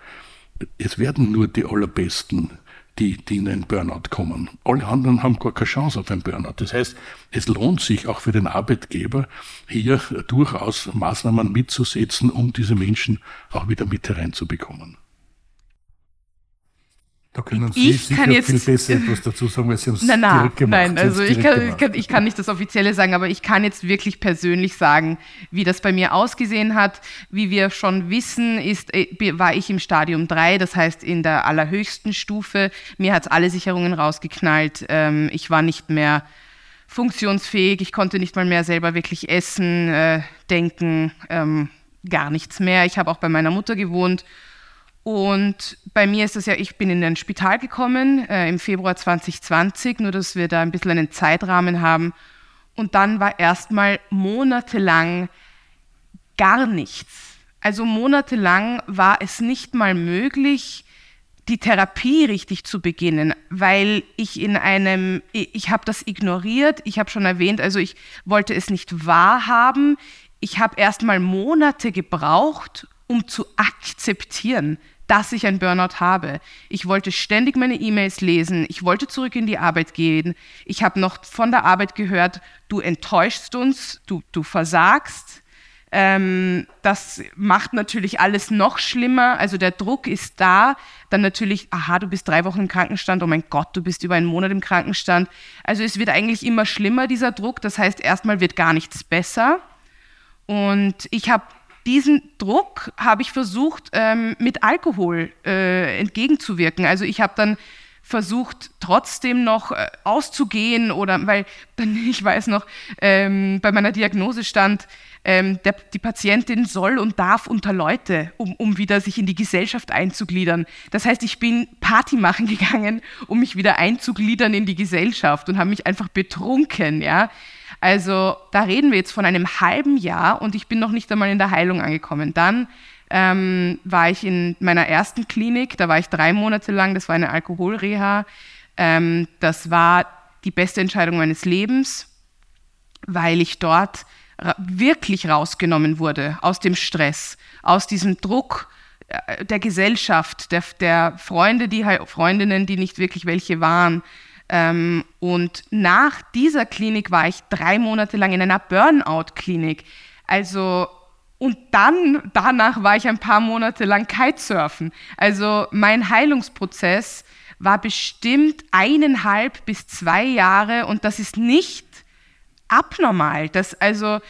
Es werden nur die allerbesten, die, die in einen Burnout kommen. Alle anderen haben gar keine Chance auf einen Burnout. Das heißt, es lohnt sich auch für den Arbeitgeber, hier durchaus Maßnahmen mitzusetzen, um diese Menschen auch wieder mit hereinzubekommen. Da können Sie ich sicher jetzt, viel besser etwas dazu sagen, weil Sie haben es direkt gemacht. Nein, also ich kann, ich, kann, ich kann, nicht das Offizielle sagen, aber ich kann jetzt wirklich persönlich sagen, wie das bei mir ausgesehen hat. Wie wir schon wissen, ist, äh, war ich im Stadium 3, das heißt in der allerhöchsten Stufe. Mir hat es alle Sicherungen rausgeknallt. Ähm, ich war nicht mehr funktionsfähig, ich konnte nicht mal mehr selber wirklich essen, äh, denken, ähm, gar nichts mehr. Ich habe auch bei meiner Mutter gewohnt und bei mir ist es ja, ich bin in ein Spital gekommen äh, im Februar 2020, nur dass wir da ein bisschen einen Zeitrahmen haben. Und dann war erstmal monatelang gar nichts. Also monatelang war es nicht mal möglich, die Therapie richtig zu beginnen, weil ich in einem, ich, ich habe das ignoriert, ich habe schon erwähnt, also ich wollte es nicht wahrhaben. Ich habe erst mal Monate gebraucht, um zu akzeptieren, dass ich ein Burnout habe. Ich wollte ständig meine E-Mails lesen. Ich wollte zurück in die Arbeit gehen. Ich habe noch von der Arbeit gehört, du enttäuschst uns, du, du versagst. Ähm, das macht natürlich alles noch schlimmer. Also der Druck ist da. Dann natürlich, aha, du bist drei Wochen im Krankenstand. Oh mein Gott, du bist über einen Monat im Krankenstand. Also es wird eigentlich immer schlimmer, dieser Druck. Das heißt, erstmal wird gar nichts besser. Und ich habe diesen Druck habe ich versucht, ähm, mit Alkohol äh, entgegenzuwirken. Also ich habe dann versucht, trotzdem noch äh, auszugehen oder, weil dann, ich weiß noch, ähm, bei meiner Diagnose stand, ähm, der, die Patientin soll und darf unter Leute, um, um wieder sich in die Gesellschaft einzugliedern. Das heißt, ich bin Party machen gegangen, um mich wieder einzugliedern in die Gesellschaft und habe mich einfach betrunken, ja. Also da reden wir jetzt von einem halben Jahr und ich bin noch nicht einmal in der Heilung angekommen. Dann ähm, war ich in meiner ersten Klinik, da war ich drei Monate lang, das war eine Alkoholreha. Ähm, das war die beste Entscheidung meines Lebens, weil ich dort ra wirklich rausgenommen wurde aus dem Stress, aus diesem Druck äh, der Gesellschaft, der, der Freunde, die Freundinnen, die nicht wirklich welche waren, ähm, und nach dieser Klinik war ich drei Monate lang in einer Burnout-Klinik. Also, und dann, danach war ich ein paar Monate lang Kitesurfen. Also, mein Heilungsprozess war bestimmt eineinhalb bis zwei Jahre und das ist nicht abnormal. Das, also,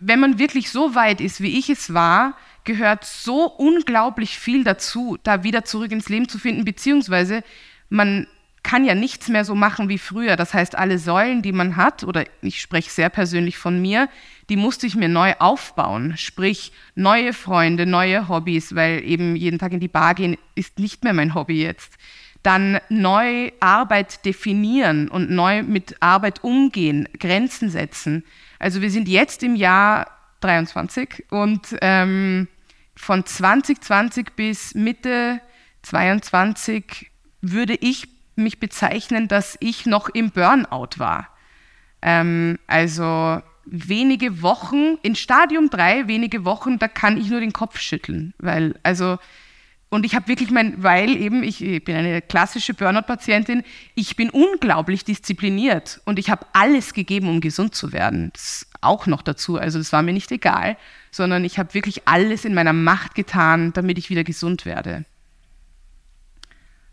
wenn man wirklich so weit ist, wie ich es war, gehört so unglaublich viel dazu, da wieder zurück ins Leben zu finden, beziehungsweise man kann ja nichts mehr so machen wie früher. Das heißt, alle Säulen, die man hat, oder ich spreche sehr persönlich von mir, die musste ich mir neu aufbauen. Sprich, neue Freunde, neue Hobbys, weil eben jeden Tag in die Bar gehen ist nicht mehr mein Hobby jetzt. Dann neu Arbeit definieren und neu mit Arbeit umgehen, Grenzen setzen. Also wir sind jetzt im Jahr 23 und ähm, von 2020 bis Mitte 22 würde ich mich bezeichnen, dass ich noch im Burnout war. Ähm, also wenige Wochen, in Stadium 3, wenige Wochen, da kann ich nur den Kopf schütteln, weil, also, und ich habe wirklich mein, weil eben, ich, ich bin eine klassische Burnout-Patientin, ich bin unglaublich diszipliniert und ich habe alles gegeben, um gesund zu werden. Das auch noch dazu, also das war mir nicht egal, sondern ich habe wirklich alles in meiner Macht getan, damit ich wieder gesund werde.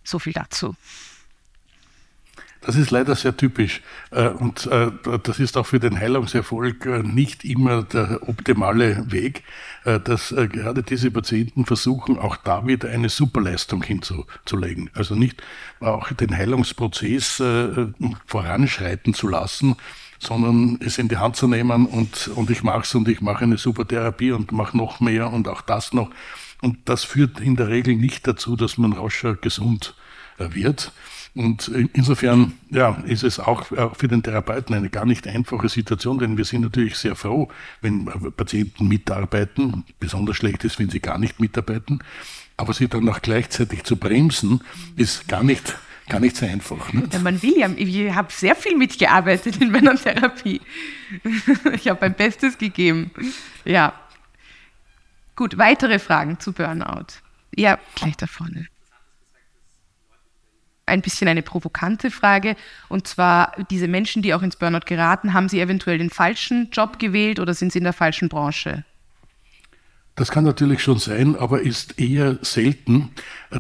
So viel dazu. Das ist leider sehr typisch. Äh, und äh, das ist auch für den Heilungserfolg äh, nicht immer der optimale Weg, dass gerade diese Patienten versuchen, auch da wieder eine Superleistung hinzulegen. Also nicht auch den Heilungsprozess voranschreiten zu lassen, sondern es in die Hand zu nehmen und, und ich mache es und ich mache eine super Therapie und mache noch mehr und auch das noch. Und das führt in der Regel nicht dazu, dass man rascher gesund wird. Und insofern ja, ist es auch, auch für den Therapeuten eine gar nicht einfache Situation, denn wir sind natürlich sehr froh, wenn Patienten mitarbeiten. Besonders schlecht ist, wenn sie gar nicht mitarbeiten. Aber sie dann auch gleichzeitig zu bremsen, ist gar nicht, gar nicht so einfach. Ne? Ja, man will ja, ich habe sehr viel mitgearbeitet in meiner Therapie. ich habe mein Bestes gegeben. Ja. Gut, weitere Fragen zu Burnout. Ja, gleich da vorne ein bisschen eine provokante Frage. Und zwar, diese Menschen, die auch ins Burnout geraten, haben sie eventuell den falschen Job gewählt oder sind sie in der falschen Branche? Das kann natürlich schon sein, aber ist eher selten,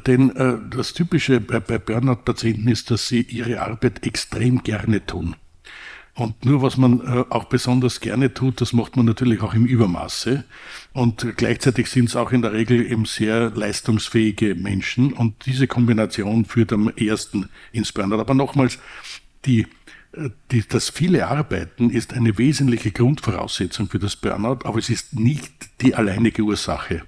denn äh, das Typische bei, bei Burnout-Patienten ist, dass sie ihre Arbeit extrem gerne tun. Und nur was man äh, auch besonders gerne tut, das macht man natürlich auch im Übermaße. Und gleichzeitig sind es auch in der Regel eben sehr leistungsfähige Menschen. Und diese Kombination führt am ersten ins Burnout. Aber nochmals, die, äh, die, das viele Arbeiten ist eine wesentliche Grundvoraussetzung für das Burnout, aber es ist nicht die alleinige Ursache.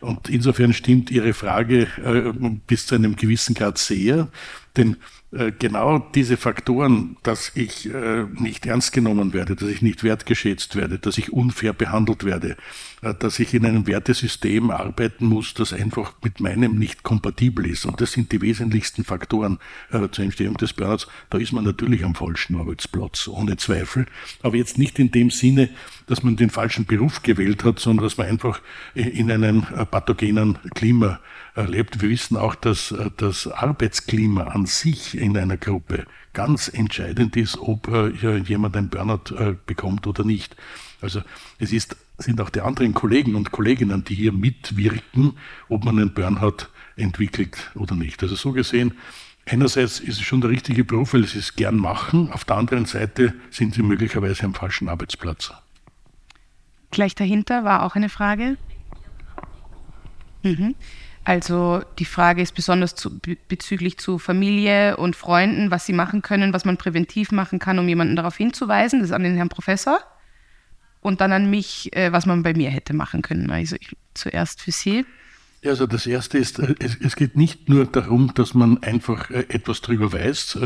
Und insofern stimmt Ihre Frage äh, bis zu einem gewissen Grad sehr, denn äh, genau diese Faktoren, dass ich äh, nicht ernst genommen werde, dass ich nicht wertgeschätzt werde, dass ich unfair behandelt werde, äh, dass ich in einem Wertesystem arbeiten muss, das einfach mit meinem nicht kompatibel ist. Und das sind die wesentlichsten Faktoren zur Entstehung des Burnouts. Da ist man natürlich am falschen Arbeitsplatz, ohne Zweifel. Aber jetzt nicht in dem Sinne, dass man den falschen Beruf gewählt hat, sondern dass man einfach in einem pathogenen Klima lebt. Wir wissen auch, dass das Arbeitsklima an sich in einer Gruppe ganz entscheidend ist, ob äh, jemand ein Burnout äh, bekommt oder nicht. Also es ist, sind auch die anderen Kollegen und Kolleginnen, die hier mitwirken, ob man einen Burnout entwickelt oder nicht. Also so gesehen, einerseits ist es schon der richtige Beruf, weil sie es gern machen, auf der anderen Seite sind sie möglicherweise am falschen Arbeitsplatz. Gleich dahinter war auch eine Frage. Mhm. Also die Frage ist besonders zu, bezüglich zu Familie und Freunden, was sie machen können, was man präventiv machen kann, um jemanden darauf hinzuweisen. Das ist an den Herrn Professor. Und dann an mich, äh, was man bei mir hätte machen können. Also ich, zuerst für Sie. Also das Erste ist, äh, es, es, geht nicht nur darum, dass man einfach äh, etwas darüber weiß,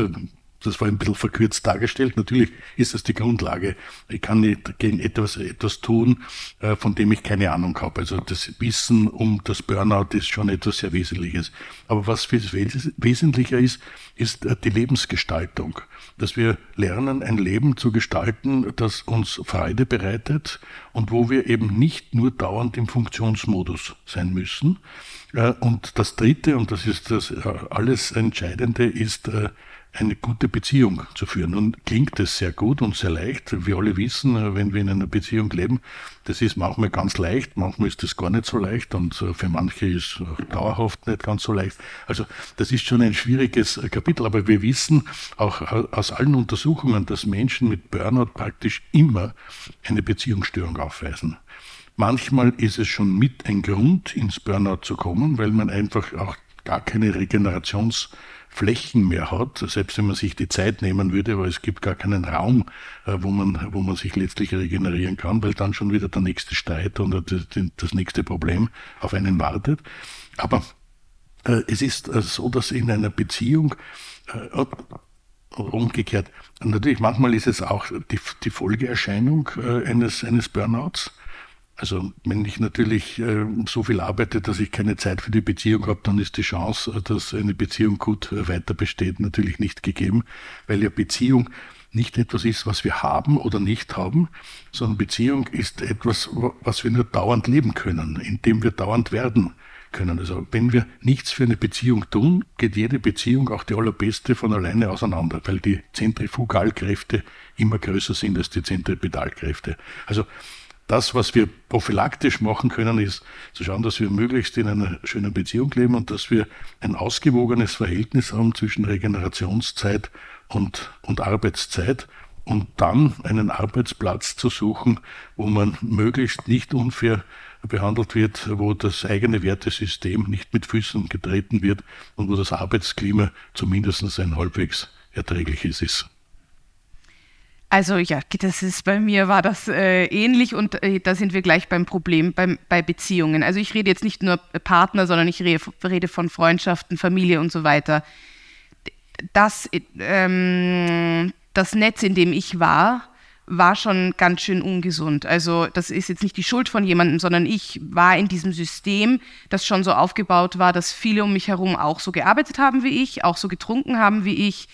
das war ein bisschen verkürzt dargestellt. Natürlich ist das die Grundlage. Ich kann nicht gegen etwas, etwas tun, äh, von dem ich keine Ahnung habe. Also das Wissen um das Burnout ist schon etwas sehr Wesentliches. Aber was viel wesentlicher ist, ist äh, die Lebensgestaltung. Dass wir lernen, ein Leben zu gestalten, das uns Freude bereitet und wo wir eben nicht nur dauernd im Funktionsmodus sein müssen. Äh, und das Dritte, und das ist das alles Entscheidende, ist eine gute Beziehung zu führen. Nun klingt es sehr gut und sehr leicht. Wir alle wissen, äh, wenn wir in einer Beziehung leben, das ist manchmal ganz leicht, manchmal ist das gar nicht so leicht und äh, für manche ist dauerhaft nicht ganz so leicht. Also das ist schon ein schwieriges äh, Kapitel, aber wir wissen auch aus allen Untersuchungen, dass Menschen mit Burnout praktisch immer eine Beziehungsstörung aufweisen. Manchmal ist es schon mit ein Grund, ins Burnout zu kommen, weil man einfach auch gar keine Regenerationsflächen mehr hat, selbst wenn man sich die Zeit nehmen würde, aber es gibt gar keinen Raum, äh, wo man, wo man sich letztlich regenerieren kann, weil dann schon wieder der nächste Streit und das nächste Problem auf einen wartet. Aber äh, es ist so, dass in einer Beziehung umgekehrt. Natürlich, manchmal ist es auch die, die Folgeerscheinung eines, eines Burnouts. Also wenn ich natürlich äh, so viel arbeite, dass ich keine Zeit für die Beziehung habe, dann ist die Chance, äh, dass eine Beziehung gut äh, weiter besteht, natürlich nicht gegeben, weil ja Beziehung nicht etwas ist, was wir haben oder nicht haben, sondern Beziehung ist etwas, was wir nur dauernd leben können, indem wir dauernd werden können. Also wenn wir nichts für eine Beziehung tun, geht jede Beziehung, auch die allerbeste, von alleine auseinander, weil die Zentrifugalkräfte immer größer sind als die Zentripetalkräfte. Also das, was wir prophylaktisch machen können, ist zu schauen, dass wir möglichst in einer schönen Beziehung leben und dass wir ein ausgewogenes Verhältnis haben zwischen Regenerationszeit und, und Arbeitszeit und dann einen Arbeitsplatz zu suchen, wo man möglichst nicht unfair behandelt wird, wo das eigene Wertesystem nicht mit Füßen getreten wird und wo das Arbeitsklima zumindest ein halbwegs erträgliches ist. Also ja, das ist bei mir war das äh, ähnlich und äh, da sind wir gleich beim Problem beim, bei Beziehungen. Also ich rede jetzt nicht nur Partner, sondern ich rede, rede von Freundschaften, Familie und so weiter. Das, ähm, das Netz, in dem ich war, war schon ganz schön ungesund. Also das ist jetzt nicht die Schuld von jemandem, sondern ich war in diesem System, das schon so aufgebaut war, dass viele um mich herum auch so gearbeitet haben wie ich, auch so getrunken haben wie ich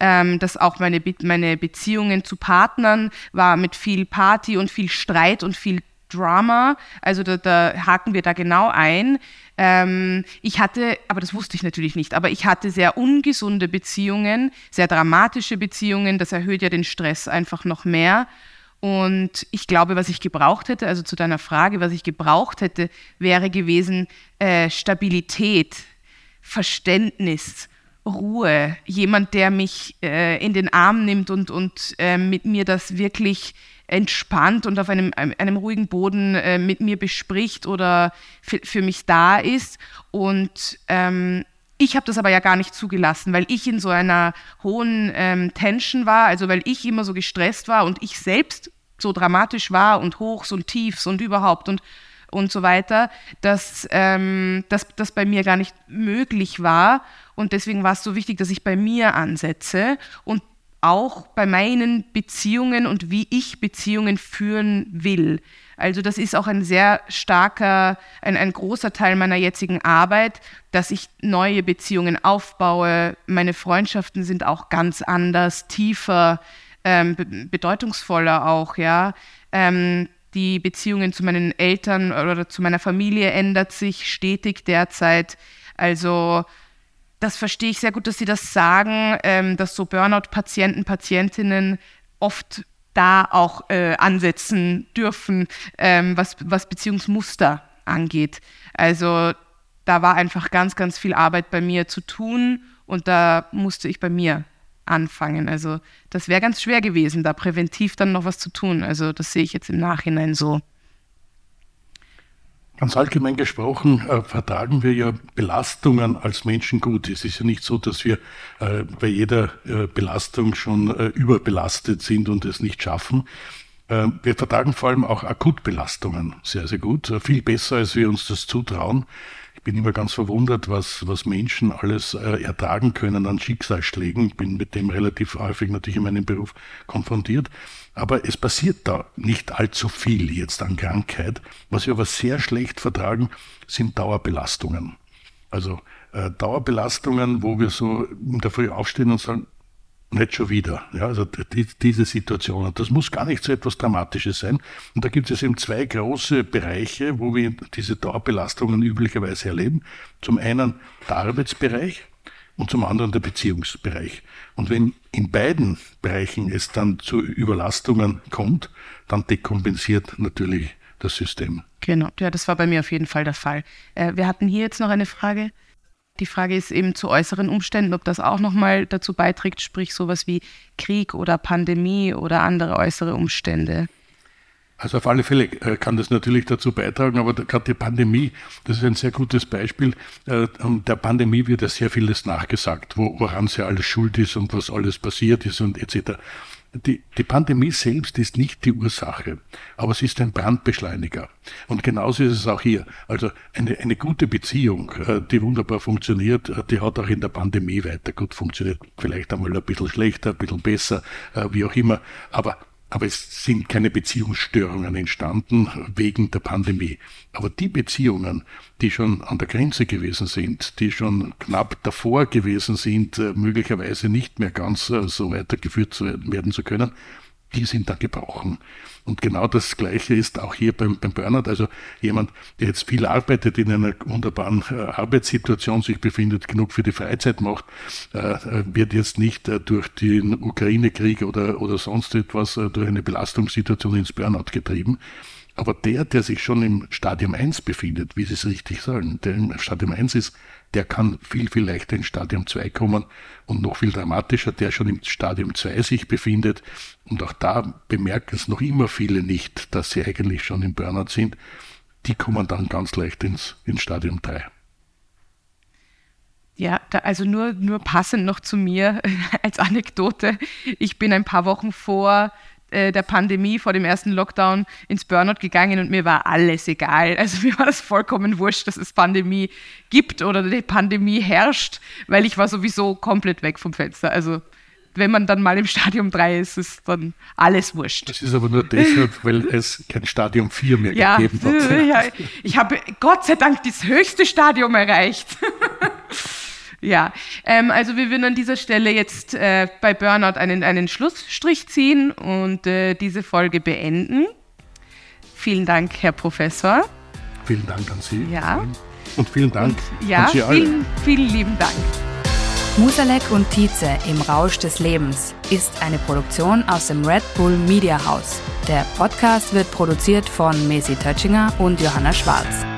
ähm, dass auch meine, Be meine Beziehungen zu Partnern war mit viel Party und viel Streit und viel Drama. Also da, da haken wir da genau ein. Ähm, ich hatte, aber das wusste ich natürlich nicht, aber ich hatte sehr ungesunde Beziehungen, sehr dramatische Beziehungen. Das erhöht ja den Stress einfach noch mehr. Und ich glaube, was ich gebraucht hätte, also zu deiner Frage, was ich gebraucht hätte, wäre gewesen äh, Stabilität, Verständnis, Ruhe, jemand, der mich äh, in den Arm nimmt und, und äh, mit mir das wirklich entspannt und auf einem, einem ruhigen Boden äh, mit mir bespricht oder für mich da ist. Und ähm, ich habe das aber ja gar nicht zugelassen, weil ich in so einer hohen ähm, Tension war, also weil ich immer so gestresst war und ich selbst so dramatisch war und hochs und tiefs und überhaupt und und so weiter, dass ähm, das bei mir gar nicht möglich war. Und deswegen war es so wichtig, dass ich bei mir ansetze und auch bei meinen Beziehungen und wie ich Beziehungen führen will. Also das ist auch ein sehr starker, ein, ein großer Teil meiner jetzigen Arbeit, dass ich neue Beziehungen aufbaue. Meine Freundschaften sind auch ganz anders, tiefer, ähm, bedeutungsvoller auch, ja. Ähm, die Beziehungen zu meinen Eltern oder zu meiner Familie ändert sich stetig derzeit. Also das verstehe ich sehr gut, dass Sie das sagen, ähm, dass so Burnout-Patienten, Patientinnen oft da auch äh, ansetzen dürfen, ähm, was, was Beziehungsmuster angeht. Also da war einfach ganz, ganz viel Arbeit bei mir zu tun und da musste ich bei mir anfangen. Also das wäre ganz schwer gewesen, da präventiv dann noch was zu tun. Also das sehe ich jetzt im Nachhinein so. Ganz allgemein gesprochen äh, vertragen wir ja Belastungen als Menschen gut. Es ist ja nicht so, dass wir äh, bei jeder äh, Belastung schon äh, überbelastet sind und es nicht schaffen. Äh, wir vertragen vor allem auch Akutbelastungen sehr, sehr gut. Äh, viel besser, als wir uns das zutrauen. Ich bin immer ganz verwundert, was, was Menschen alles äh, ertragen können an Schicksalsschlägen. Ich bin mit dem relativ häufig natürlich in meinem Beruf konfrontiert. Aber es passiert da nicht allzu viel jetzt an Krankheit. Was wir aber sehr schlecht vertragen, sind Dauerbelastungen. Also äh, Dauerbelastungen, wo wir so in der Früh aufstehen und sagen, nicht schon wieder. Ja, also die, diese Situation. Und das muss gar nicht so etwas Dramatisches sein. Und da gibt es eben zwei große Bereiche, wo wir diese Dauerbelastungen üblicherweise erleben. Zum einen der Arbeitsbereich und zum anderen der Beziehungsbereich. Und wenn in beiden Bereichen es dann zu Überlastungen kommt, dann dekompensiert natürlich das System. Genau, ja, das war bei mir auf jeden Fall der Fall. Äh, wir hatten hier jetzt noch eine Frage. Die Frage ist eben zu äußeren Umständen, ob das auch nochmal dazu beiträgt, sprich sowas wie Krieg oder Pandemie oder andere äußere Umstände. Also auf alle Fälle äh, kann das natürlich dazu beitragen, aber gerade die Pandemie, das ist ein sehr gutes Beispiel. Äh, der Pandemie wird ja sehr vieles nachgesagt, woran sie alles schuld ist und was alles passiert ist und etc. Die, die Pandemie selbst ist nicht die Ursache, aber es ist ein Brandbeschleuniger. Und genauso ist es auch hier. Also eine, eine gute Beziehung, äh, die wunderbar funktioniert, die hat auch in der Pandemie weiter gut funktioniert. Vielleicht einmal ein bisschen schlechter, ein bisschen besser, wie auch immer. Aber aber es sind keine Beziehungsstörungen entstanden wegen der Pandemie. Aber die Beziehungen, die schon an der Grenze gewesen sind, die schon knapp davor gewesen sind, äh, möglicherweise nicht mehr ganz äh, so weitergeführt werden zu können, die sind da gebrochen. Und genau das Gleiche ist auch hier beim, beim Burnout. Also jemand, der jetzt viel arbeitet, in einer wunderbaren äh, Arbeitssituation sich befindet, genug für die Freizeit macht, äh, äh wird jetzt nicht äh, durch den Ukraine-Krieg oder, oder sonst etwas, äh, durch eine Belastungssituation ins Burnout getrieben. Aber der, der sich schon im Stadium 1 befindet, wie Sie es richtig sagen, der im Stadium 1 ist, der kann viel, viel leichter in Stadium 2 kommen und noch viel dramatischer, der schon im Stadium 2 sich befindet. Und auch da bemerken es noch immer viele nicht, dass sie eigentlich schon im Burnout sind. Die kommen dann ganz leicht ins, ins Stadium 3. Ja, da, also nur, nur passend noch zu mir als Anekdote. Ich bin ein paar Wochen vor äh, der Pandemie, vor dem ersten Lockdown ins Burnout gegangen und mir war alles egal. Also mir war das vollkommen wurscht, dass es Pandemie gibt oder die Pandemie herrscht, weil ich war sowieso komplett weg vom Fenster. Also wenn man dann mal im Stadium 3 ist, ist dann alles wurscht. Das ist aber nur deshalb, weil es kein Stadium 4 mehr ja, gegeben hat. Ja, ich habe Gott sei Dank das höchste Stadium erreicht. Ja, ähm, also wir würden an dieser Stelle jetzt äh, bei Burnout einen, einen Schlussstrich ziehen und äh, diese Folge beenden. Vielen Dank, Herr Professor. Vielen Dank an Sie. Ja. Und vielen Dank und, ja, an Sie alle. Vielen, vielen lieben Dank. Musalek und Tietze im Rausch des Lebens ist eine Produktion aus dem Red Bull Media House. Der Podcast wird produziert von Mesi Tötschinger und Johanna Schwarz.